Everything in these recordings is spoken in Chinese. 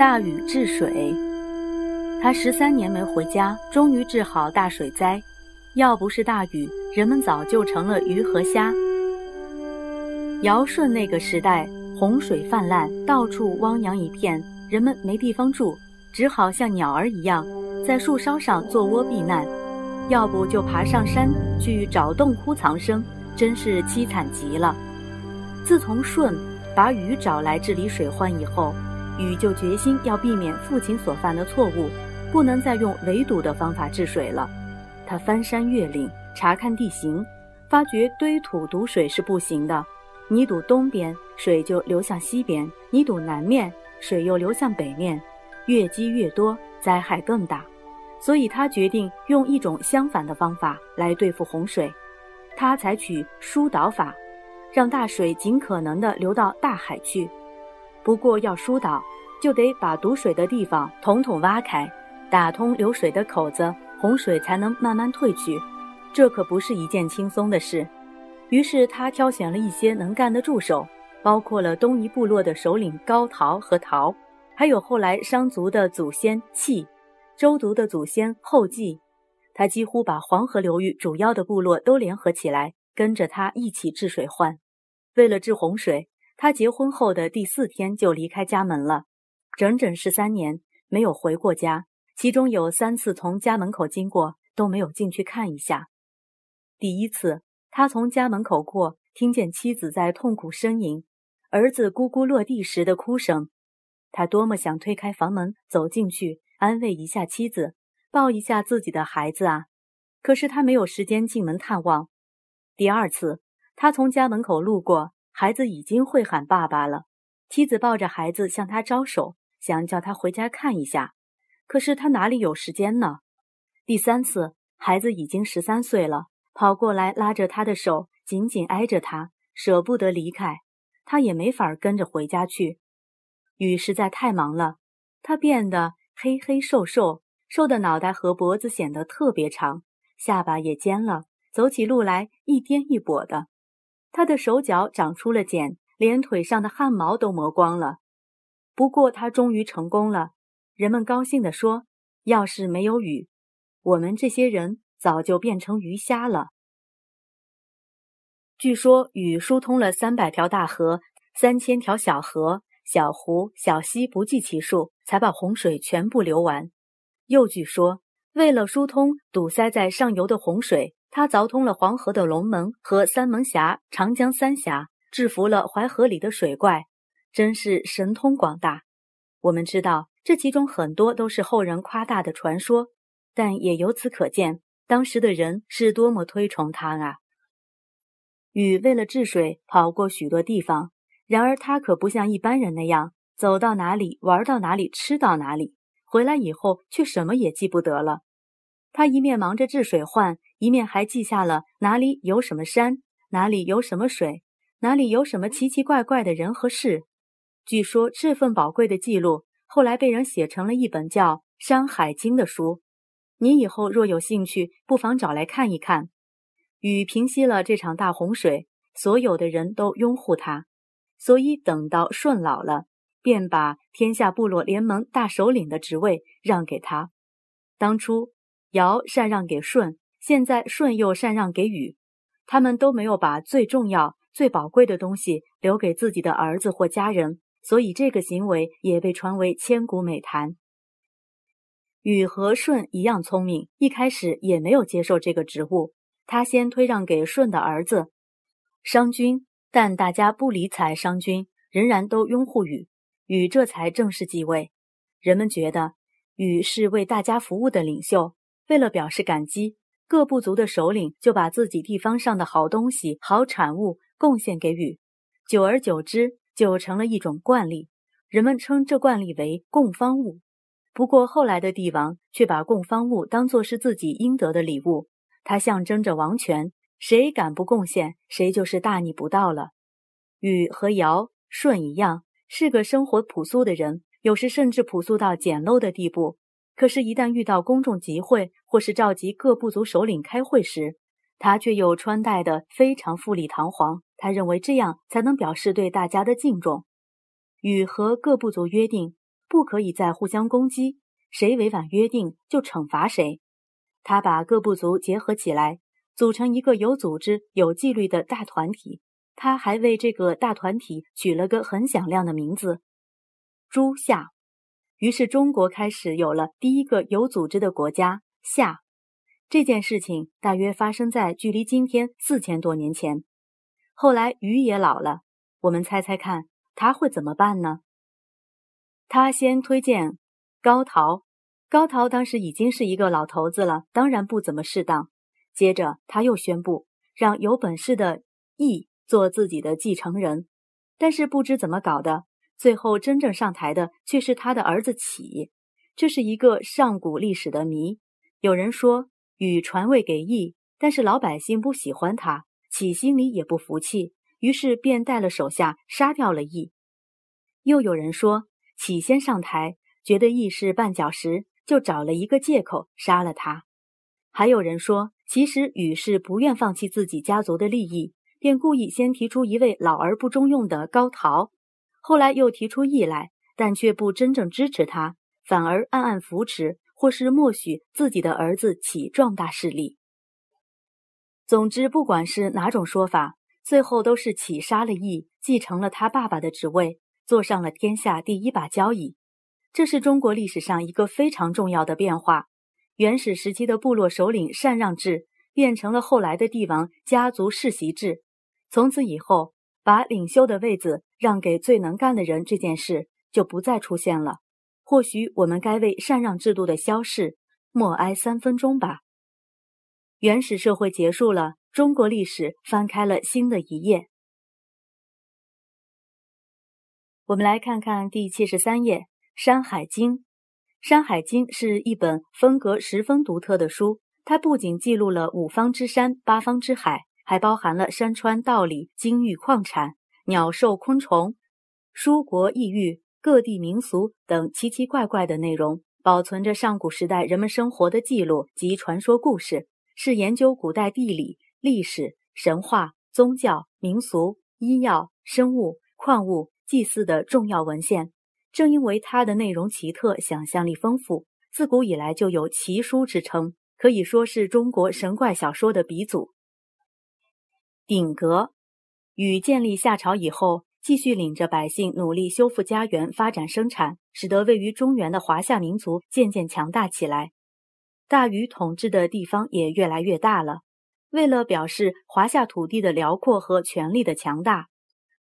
大禹治水。他十三年没回家，终于治好大水灾。要不是大禹，人们早就成了鱼和虾。尧舜那个时代，洪水泛滥，到处汪洋一片，人们没地方住，只好像鸟儿一样，在树梢上做窝避难，要不就爬上山去找洞窟藏身，真是凄惨极了。自从舜把禹找来治理水患以后，禹就决心要避免父亲所犯的错误，不能再用围堵的方法治水了。他翻山越岭，查看地形，发觉堆土堵水是不行的。你堵东边，水就流向西边；你堵南面，水又流向北面，越积越多，灾害更大。所以他决定用一种相反的方法来对付洪水。他采取疏导法，让大水尽可能的流到大海去。不过要疏导，就得把堵水的地方统统挖开，打通流水的口子。洪水才能慢慢退去，这可不是一件轻松的事。于是他挑选了一些能干的助手，包括了东夷部落的首领高陶和陶，还有后来商族的祖先契，周族的祖先后稷。他几乎把黄河流域主要的部落都联合起来，跟着他一起治水患。为了治洪水，他结婚后的第四天就离开家门了，整整十三年没有回过家。其中有三次从家门口经过，都没有进去看一下。第一次，他从家门口过，听见妻子在痛苦呻吟，儿子咕咕落地时的哭声。他多么想推开房门走进去，安慰一下妻子，抱一下自己的孩子啊！可是他没有时间进门探望。第二次，他从家门口路过，孩子已经会喊爸爸了。妻子抱着孩子向他招手，想叫他回家看一下。可是他哪里有时间呢？第三次，孩子已经十三岁了，跑过来拉着他的手，紧紧挨着他，舍不得离开。他也没法跟着回家去。雨实在太忙了，他变得黑黑瘦瘦，瘦的脑袋和脖子显得特别长，下巴也尖了，走起路来一颠一跛的。他的手脚长出了茧，连腿上的汗毛都磨光了。不过他终于成功了。人们高兴地说：“要是没有雨，我们这些人早就变成鱼虾了。”据说雨疏通了三百条大河、三千条小河、小湖、小溪，不计其数，才把洪水全部流完。又据说，为了疏通堵塞在上游的洪水，他凿通了黄河的龙门和三门峡、长江三峡，制服了淮河里的水怪，真是神通广大。我们知道。这其中很多都是后人夸大的传说，但也由此可见，当时的人是多么推崇他啊！禹为了治水跑过许多地方，然而他可不像一般人那样，走到哪里玩到哪里吃到哪里，回来以后却什么也记不得了。他一面忙着治水患，一面还记下了哪里有什么山，哪里有什么水，哪里有什么奇奇怪怪的人和事。据说这份宝贵的记录。后来被人写成了一本叫《山海经》的书，你以后若有兴趣，不妨找来看一看。禹平息了这场大洪水，所有的人都拥护他，所以等到舜老了，便把天下部落联盟大首领的职位让给他。当初尧禅让给舜，现在舜又禅让给禹，他们都没有把最重要、最宝贵的东西留给自己的儿子或家人。所以这个行为也被传为千古美谈。禹和舜一样聪明，一开始也没有接受这个职务，他先推让给舜的儿子商均，但大家不理睬商均，仍然都拥护禹，禹这才正式继位。人们觉得禹是为大家服务的领袖，为了表示感激，各部族的首领就把自己地方上的好东西、好产物贡献给禹，久而久之。就成了一种惯例，人们称这惯例为供方物。不过后来的帝王却把供方物当作是自己应得的礼物，它象征着王权，谁敢不贡献，谁就是大逆不道了。禹和尧、舜一样，是个生活朴素的人，有时甚至朴素到简陋的地步。可是，一旦遇到公众集会或是召集各部族首领开会时，他却又穿戴得非常富丽堂皇。他认为这样才能表示对大家的敬重。禹和各部族约定，不可以再互相攻击，谁违反约定就惩罚谁。他把各部族结合起来，组成一个有组织、有纪律的大团体。他还为这个大团体取了个很响亮的名字——朱夏。于是，中国开始有了第一个有组织的国家——夏。这件事情大约发生在距离今天四千多年前。后来，禹也老了，我们猜猜看，他会怎么办呢？他先推荐高陶，高陶当时已经是一个老头子了，当然不怎么适当。接着他又宣布让有本事的羿做自己的继承人，但是不知怎么搞的，最后真正上台的却是他的儿子启。这是一个上古历史的谜。有人说禹传位给羿，但是老百姓不喜欢他，启心里也不服气，于是便带了手下杀掉了羿。又有人说。启先上台，觉得羿是绊脚石，就找了一个借口杀了他。还有人说，其实禹是不愿放弃自己家族的利益，便故意先提出一位老而不中用的高陶，后来又提出羿来，但却不真正支持他，反而暗暗扶持或是默许自己的儿子起壮大势力。总之，不管是哪种说法，最后都是启杀了羿，继承了他爸爸的职位。坐上了天下第一把交椅，这是中国历史上一个非常重要的变化。原始时期的部落首领禅让制变成了后来的帝王家族世袭制。从此以后，把领袖的位子让给最能干的人这件事就不再出现了。或许我们该为禅让制度的消逝默哀三分钟吧。原始社会结束了，中国历史翻开了新的一页。我们来看看第七十三页《山海经》。《山海经》是一本风格十分独特的书，它不仅记录了五方之山、八方之海，还包含了山川道理、金玉矿产、鸟兽昆虫、书国异域、各地民俗等奇奇怪怪的内容，保存着上古时代人们生活的记录及传说故事，是研究古代地理、历史、神话、宗教、民俗、医药、生物、矿物。祭祀的重要文献，正因为它的内容奇特、想象力丰富，自古以来就有奇书之称，可以说是中国神怪小说的鼻祖。鼎革，禹建立夏朝以后，继续领着百姓努力修复家园、发展生产，使得位于中原的华夏民族渐渐强大起来。大禹统治的地方也越来越大了。为了表示华夏土地的辽阔和权力的强大。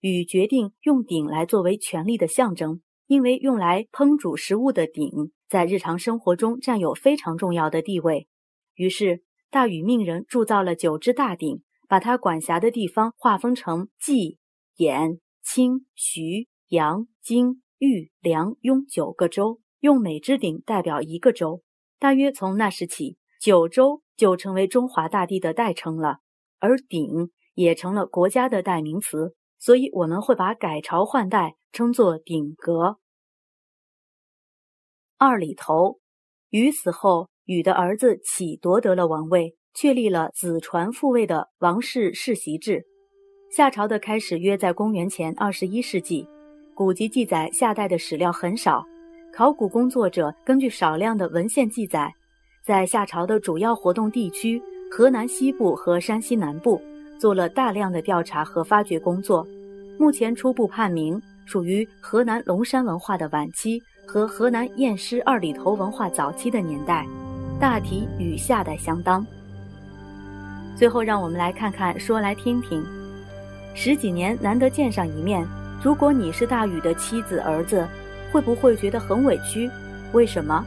禹决定用鼎来作为权力的象征，因为用来烹煮食物的鼎在日常生活中占有非常重要的地位。于是，大禹命人铸造了九只大鼎，把他管辖的地方划分成冀、兖、青、徐、阳、荆、豫、梁、雍九个州，用每只鼎代表一个州。大约从那时起，九州就成为中华大地的代称了，而鼎也成了国家的代名词。所以我们会把改朝换代称作鼎革。二里头，禹死后，禹的儿子启夺得了王位，确立了子传父位的王室世袭制。夏朝的开始约在公元前二十一世纪，古籍记载夏代的史料很少，考古工作者根据少量的文献记载，在夏朝的主要活动地区河南西部和山西南部。做了大量的调查和发掘工作，目前初步判明属于河南龙山文化的晚期和河南偃师二里头文化早期的年代，大体与夏代相当。最后，让我们来看看，说来听听。十几年难得见上一面，如果你是大禹的妻子儿子，会不会觉得很委屈？为什么？